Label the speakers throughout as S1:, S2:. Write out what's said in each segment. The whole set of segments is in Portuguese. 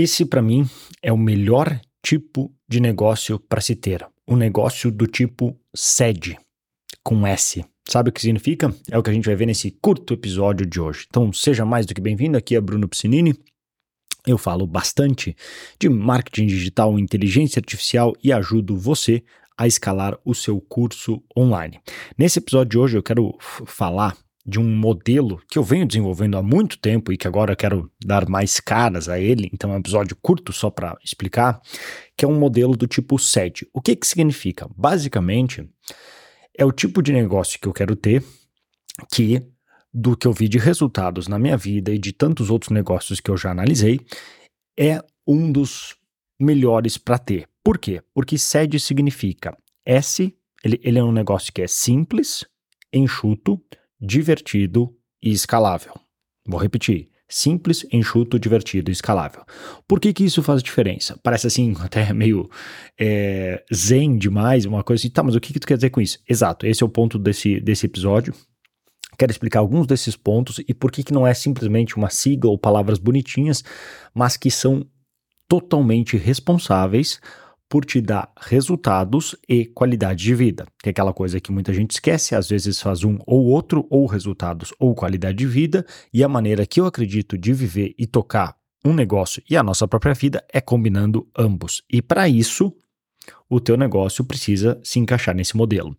S1: Esse, para mim, é o melhor tipo de negócio para se ter. Um negócio do tipo sede, com S. Sabe o que significa? É o que a gente vai ver nesse curto episódio de hoje. Então, seja mais do que bem-vindo. Aqui é Bruno Piscinini. Eu falo bastante de marketing digital, inteligência artificial e ajudo você a escalar o seu curso online. Nesse episódio de hoje eu quero falar de um modelo que eu venho desenvolvendo há muito tempo e que agora quero dar mais caras a ele, então é um episódio curto só para explicar, que é um modelo do tipo SED. O que que significa? Basicamente, é o tipo de negócio que eu quero ter que do que eu vi de resultados na minha vida e de tantos outros negócios que eu já analisei, é um dos melhores para ter. Por quê? Porque SED significa S, ele, ele é um negócio que é simples, enxuto, divertido e escalável. Vou repetir. Simples, enxuto, divertido e escalável. Por que, que isso faz diferença? Parece assim, até meio é, zen demais, uma coisa assim. Tá, mas o que, que tu quer dizer com isso? Exato, esse é o ponto desse, desse episódio. Quero explicar alguns desses pontos e por que, que não é simplesmente uma sigla ou palavras bonitinhas, mas que são totalmente responsáveis por te dar resultados e qualidade de vida. Que é aquela coisa que muita gente esquece, às vezes faz um ou outro, ou resultados ou qualidade de vida, e a maneira que eu acredito de viver e tocar um negócio e a nossa própria vida é combinando ambos. E para isso, o teu negócio precisa se encaixar nesse modelo.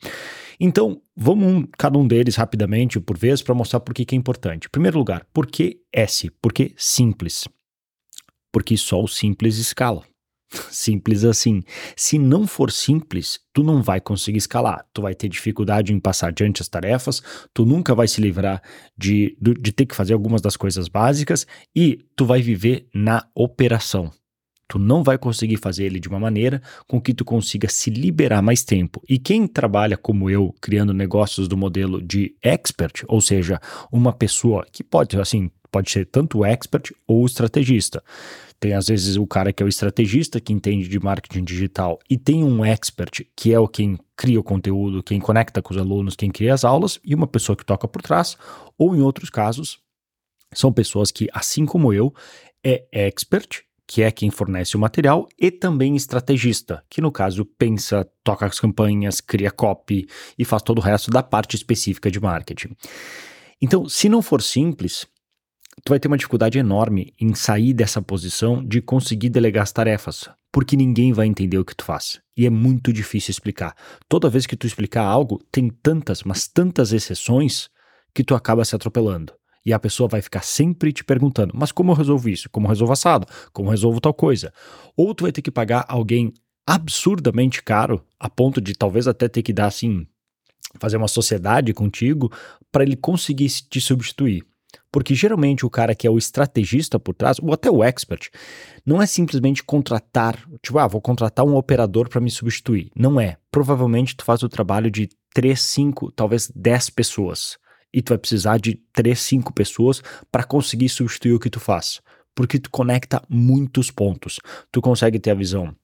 S1: Então, vamos um, cada um deles rapidamente, por vez, para mostrar por que, é importante. Em primeiro lugar, por que S? Por que simples? Porque só o simples escala. Simples assim. Se não for simples, tu não vai conseguir escalar. Tu vai ter dificuldade em passar adiante as tarefas, tu nunca vai se livrar de, de, ter que fazer algumas das coisas básicas e tu vai viver na operação. Tu não vai conseguir fazer ele de uma maneira com que tu consiga se liberar mais tempo. E quem trabalha como eu, criando negócios do modelo de expert, ou seja, uma pessoa que pode, assim, pode ser tanto expert ou estrategista. Tem às vezes o cara que é o estrategista, que entende de marketing digital, e tem um expert, que é o quem cria o conteúdo, quem conecta com os alunos, quem cria as aulas, e uma pessoa que toca por trás, ou em outros casos, são pessoas que, assim como eu, é expert, que é quem fornece o material, e também estrategista, que no caso pensa, toca as campanhas, cria copy e faz todo o resto da parte específica de marketing. Então, se não for simples, tu vai ter uma dificuldade enorme em sair dessa posição de conseguir delegar as tarefas, porque ninguém vai entender o que tu faz. E é muito difícil explicar. Toda vez que tu explicar algo, tem tantas, mas tantas exceções que tu acaba se atropelando. E a pessoa vai ficar sempre te perguntando: mas como eu resolvo isso? Como eu resolvo assado? Como eu resolvo tal coisa? Ou tu vai ter que pagar alguém absurdamente caro, a ponto de talvez até ter que dar assim, fazer uma sociedade contigo, para ele conseguir te substituir. Porque geralmente o cara que é o estrategista por trás, ou até o expert, não é simplesmente contratar, tipo, ah, vou contratar um operador para me substituir. Não é. Provavelmente tu faz o trabalho de 3, 5, talvez 10 pessoas. E tu vai precisar de 3, 5 pessoas para conseguir substituir o que tu faz. Porque tu conecta muitos pontos. Tu consegue ter a visão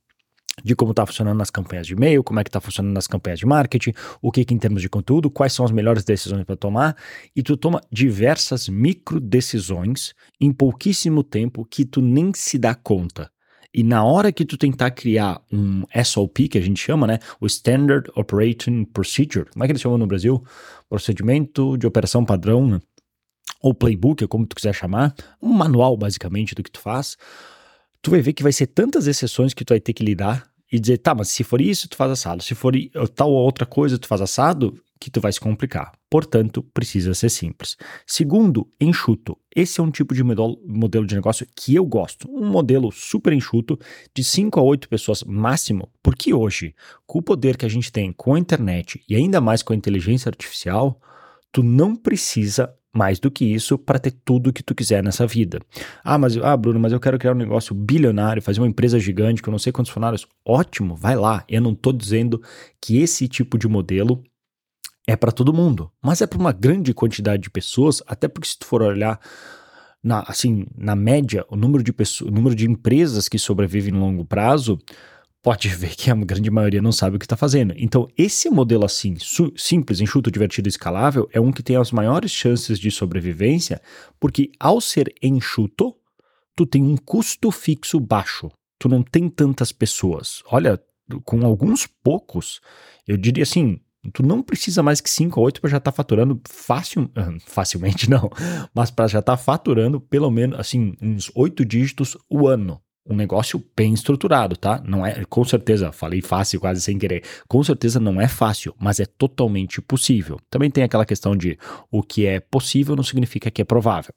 S1: de como está funcionando nas campanhas de e-mail, como é que está funcionando nas campanhas de marketing, o que, que em termos de conteúdo, quais são as melhores decisões para tomar, e tu toma diversas micro decisões em pouquíssimo tempo que tu nem se dá conta. E na hora que tu tentar criar um SOP, que a gente chama, né, o Standard Operating Procedure, como é que eles chamam no Brasil? Procedimento de operação padrão, né? ou playbook, como tu quiser chamar, um manual basicamente do que tu faz tu vai ver que vai ser tantas exceções que tu vai ter que lidar e dizer, tá, mas se for isso, tu faz assado, se for tal outra coisa, tu faz assado, que tu vai se complicar. Portanto, precisa ser simples. Segundo, enxuto. Esse é um tipo de modelo de negócio que eu gosto. Um modelo super enxuto, de 5 a 8 pessoas máximo, porque hoje, com o poder que a gente tem com a internet e ainda mais com a inteligência artificial, tu não precisa mais do que isso para ter tudo que tu quiser nessa vida. Ah, mas ah, Bruno, mas eu quero criar um negócio bilionário, fazer uma empresa gigante com não sei quantos funcionários. Ótimo, vai lá. Eu não estou dizendo que esse tipo de modelo é para todo mundo, mas é para uma grande quantidade de pessoas, até porque se tu for olhar na, assim, na média, o número de pessoas, o número de empresas que sobrevivem no longo prazo, pode ver que a grande maioria não sabe o que está fazendo. Então, esse modelo assim, simples, enxuto, divertido e escalável, é um que tem as maiores chances de sobrevivência, porque ao ser enxuto, tu tem um custo fixo baixo. Tu não tem tantas pessoas. Olha, com alguns poucos, eu diria assim, tu não precisa mais que 5 ou 8 para já estar tá faturando fácil, facilmente não, mas para já estar tá faturando pelo menos assim uns 8 dígitos o ano. Um negócio bem estruturado, tá? Não é, com certeza, falei fácil quase sem querer. Com certeza não é fácil, mas é totalmente possível. Também tem aquela questão de o que é possível não significa que é provável.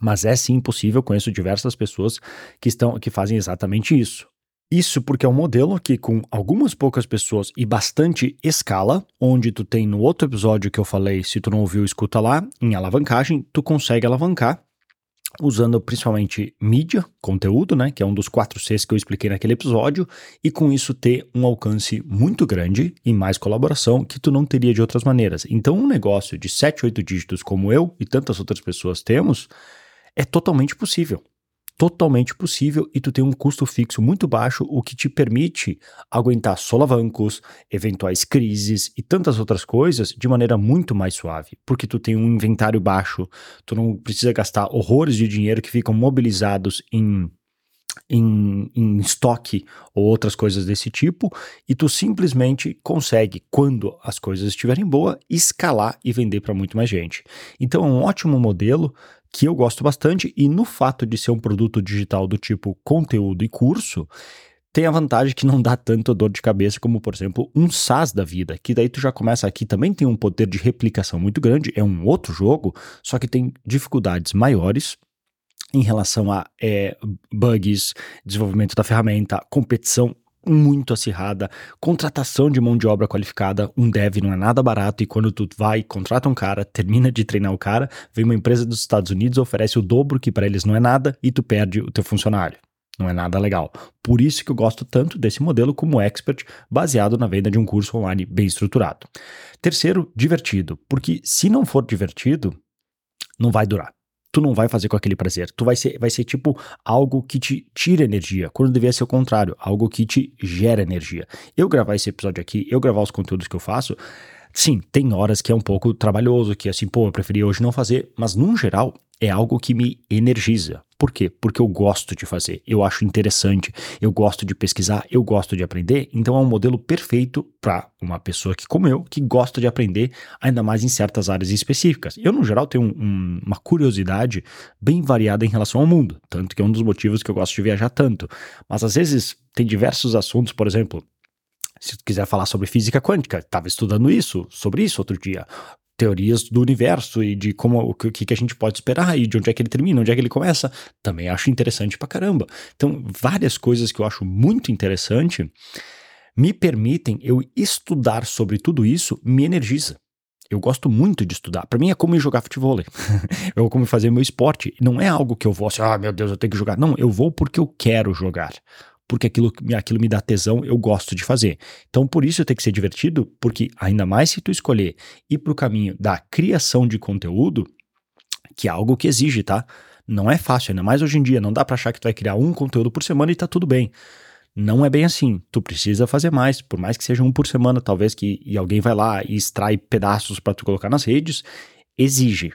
S1: Mas é sim possível, conheço diversas pessoas que estão que fazem exatamente isso. Isso porque é um modelo que, com algumas poucas pessoas e bastante escala, onde tu tem no outro episódio que eu falei, se tu não ouviu, escuta lá, em alavancagem, tu consegue alavancar usando principalmente mídia, conteúdo, né, que é um dos quatro Cs que eu expliquei naquele episódio, e com isso ter um alcance muito grande e mais colaboração que tu não teria de outras maneiras. Então, um negócio de 7, 8 dígitos como eu e tantas outras pessoas temos é totalmente possível totalmente possível e tu tem um custo fixo muito baixo, o que te permite aguentar solavancos, eventuais crises e tantas outras coisas de maneira muito mais suave, porque tu tem um inventário baixo, tu não precisa gastar horrores de dinheiro que ficam mobilizados em em, em, estoque ou outras coisas desse tipo, e tu simplesmente consegue, quando as coisas estiverem boas, escalar e vender para muito mais gente. Então é um ótimo modelo que eu gosto bastante, e no fato de ser um produto digital do tipo conteúdo e curso, tem a vantagem que não dá tanto dor de cabeça como, por exemplo, um SaaS da vida, que daí tu já começa aqui, também tem um poder de replicação muito grande, é um outro jogo, só que tem dificuldades maiores em relação a é, bugs, desenvolvimento da ferramenta, competição muito acirrada, contratação de mão de obra qualificada, um dev não é nada barato e quando tu vai, contrata um cara, termina de treinar o cara, vem uma empresa dos Estados Unidos, oferece o dobro que para eles não é nada e tu perde o teu funcionário. Não é nada legal. Por isso que eu gosto tanto desse modelo como expert, baseado na venda de um curso online bem estruturado. Terceiro, divertido, porque se não for divertido, não vai durar tu não vai fazer com aquele prazer. Tu vai ser, vai ser tipo algo que te tira energia, quando deveria ser o contrário, algo que te gera energia. Eu gravar esse episódio aqui, eu gravar os conteúdos que eu faço, sim, tem horas que é um pouco trabalhoso, que assim, pô, eu preferia hoje não fazer, mas num geral é algo que me energiza. Por quê? Porque eu gosto de fazer, eu acho interessante, eu gosto de pesquisar, eu gosto de aprender, então é um modelo perfeito para uma pessoa que, como eu, que gosta de aprender, ainda mais em certas áreas específicas. Eu, no geral, tenho um, uma curiosidade bem variada em relação ao mundo, tanto que é um dos motivos que eu gosto de viajar tanto. Mas às vezes tem diversos assuntos, por exemplo, se tu quiser falar sobre física quântica, estava estudando isso, sobre isso outro dia teorias do universo e de como o que, que a gente pode esperar e de onde é que ele termina, onde é que ele começa, também acho interessante pra caramba. Então, várias coisas que eu acho muito interessante me permitem eu estudar sobre tudo isso, me energiza. Eu gosto muito de estudar. Para mim é como jogar futebol. eu como fazer meu esporte. Não é algo que eu vou assim, ah, meu Deus, eu tenho que jogar. Não, eu vou porque eu quero jogar porque aquilo, aquilo me dá tesão, eu gosto de fazer. Então, por isso tem que ser divertido, porque ainda mais se tu escolher ir para o caminho da criação de conteúdo, que é algo que exige, tá? Não é fácil, ainda mais hoje em dia, não dá para achar que tu vai criar um conteúdo por semana e tá tudo bem. Não é bem assim. Tu precisa fazer mais, por mais que seja um por semana, talvez que e alguém vai lá e extrai pedaços para tu colocar nas redes, exige.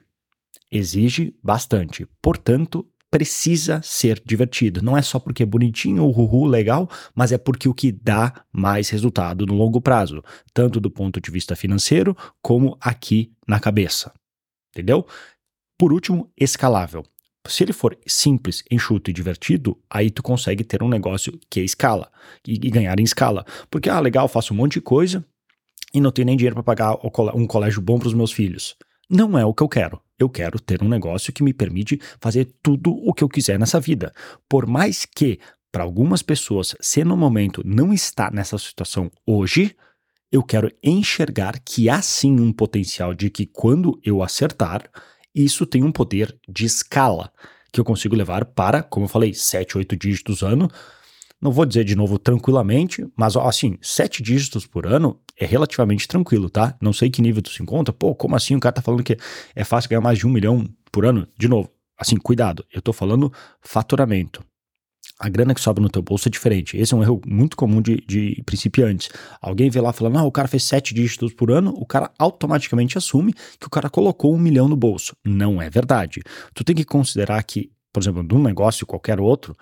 S1: Exige bastante. Portanto, precisa ser divertido. Não é só porque é bonitinho, uhuhu, legal, mas é porque o que dá mais resultado no longo prazo, tanto do ponto de vista financeiro como aqui na cabeça. Entendeu? Por último, escalável. Se ele for simples, enxuto e divertido, aí tu consegue ter um negócio que é escala e ganhar em escala. Porque, ah, legal, faço um monte de coisa e não tenho nem dinheiro para pagar um colégio bom para os meus filhos. Não é o que eu quero. Eu quero ter um negócio que me permite fazer tudo o que eu quiser nessa vida. Por mais que, para algumas pessoas, se no momento não está nessa situação hoje, eu quero enxergar que há sim um potencial de que quando eu acertar, isso tem um poder de escala que eu consigo levar para, como eu falei, 7, 8 dígitos ano, não vou dizer de novo tranquilamente, mas assim, sete dígitos por ano é relativamente tranquilo, tá? Não sei que nível tu se encontra. Pô, como assim o cara tá falando que é fácil ganhar mais de um milhão por ano? De novo, assim, cuidado, eu tô falando faturamento. A grana que sobra no teu bolso é diferente. Esse é um erro muito comum de, de principiantes. Alguém vê lá falando, ah, o cara fez sete dígitos por ano, o cara automaticamente assume que o cara colocou um milhão no bolso. Não é verdade. Tu tem que considerar que por exemplo, de um negócio qualquer outro,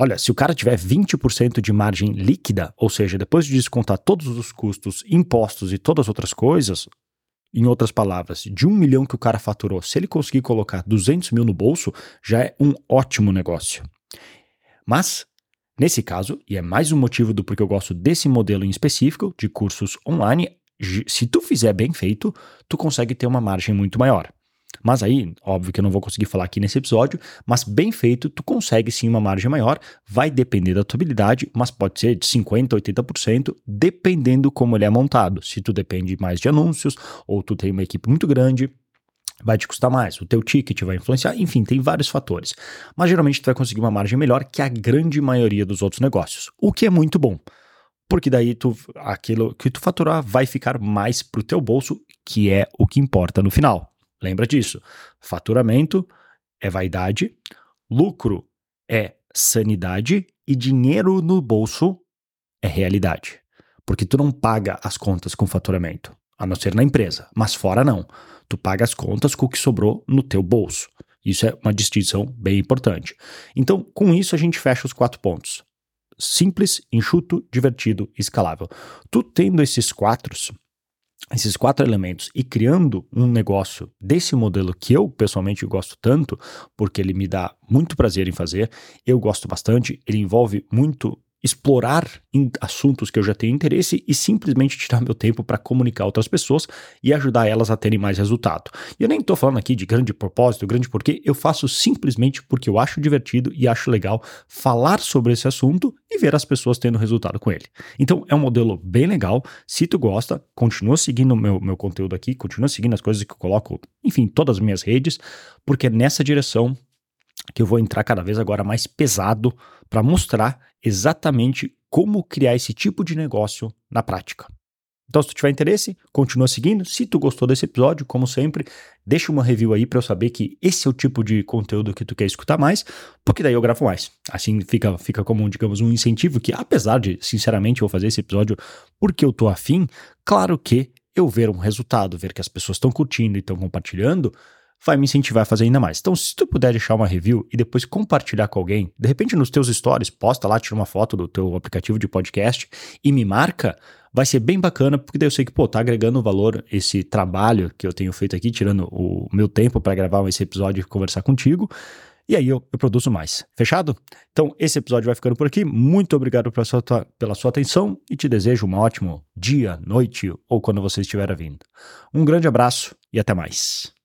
S1: olha, se o cara tiver 20% de margem líquida, ou seja, depois de descontar todos os custos, impostos e todas as outras coisas, em outras palavras, de um milhão que o cara faturou, se ele conseguir colocar 200 mil no bolso, já é um ótimo negócio. Mas, nesse caso, e é mais um motivo do porquê eu gosto desse modelo em específico, de cursos online, se tu fizer bem feito, tu consegue ter uma margem muito maior. Mas aí, óbvio que eu não vou conseguir falar aqui nesse episódio, mas bem feito, tu consegue sim uma margem maior, vai depender da tua habilidade, mas pode ser de 50%, 80%, dependendo como ele é montado. Se tu depende mais de anúncios, ou tu tem uma equipe muito grande, vai te custar mais, o teu ticket vai influenciar, enfim, tem vários fatores. Mas geralmente tu vai conseguir uma margem melhor que a grande maioria dos outros negócios, o que é muito bom. Porque daí tu, aquilo que tu faturar vai ficar mais pro teu bolso, que é o que importa no final. Lembra disso. Faturamento é vaidade, lucro é sanidade e dinheiro no bolso é realidade. Porque tu não paga as contas com faturamento, a não ser na empresa, mas fora não. Tu paga as contas com o que sobrou no teu bolso. Isso é uma distinção bem importante. Então, com isso, a gente fecha os quatro pontos. Simples, enxuto, divertido escalável. Tu tendo esses quatro, esses quatro elementos e criando um negócio desse modelo que eu pessoalmente gosto tanto, porque ele me dá muito prazer em fazer, eu gosto bastante, ele envolve muito explorar assuntos que eu já tenho interesse e simplesmente tirar meu tempo para comunicar outras pessoas e ajudar elas a terem mais resultado. E eu nem estou falando aqui de grande propósito, grande porquê, eu faço simplesmente porque eu acho divertido e acho legal falar sobre esse assunto e ver as pessoas tendo resultado com ele. Então é um modelo bem legal. Se tu gosta, continua seguindo meu, meu conteúdo aqui, continua seguindo as coisas que eu coloco, enfim, todas as minhas redes, porque é nessa direção que eu vou entrar cada vez agora mais pesado para mostrar exatamente como criar esse tipo de negócio na prática. Então, se tu tiver interesse, continua seguindo. Se tu gostou desse episódio, como sempre, deixa uma review aí para eu saber que esse é o tipo de conteúdo que tu quer escutar mais, porque daí eu gravo mais. Assim fica, fica como, digamos, um incentivo que, apesar de, sinceramente, eu fazer esse episódio porque eu tô afim, claro que eu ver um resultado, ver que as pessoas estão curtindo e estão compartilhando, vai me incentivar a fazer ainda mais. Então, se tu puder deixar uma review e depois compartilhar com alguém, de repente nos teus stories, posta lá, tira uma foto do teu aplicativo de podcast e me marca, vai ser bem bacana, porque daí eu sei que, pô, tá agregando valor esse trabalho que eu tenho feito aqui, tirando o meu tempo para gravar esse episódio e conversar contigo. E aí eu, eu, produzo mais. Fechado? Então, esse episódio vai ficando por aqui. Muito obrigado pela sua, pela sua atenção e te desejo um ótimo dia, noite ou quando você estiver vindo. Um grande abraço e até mais.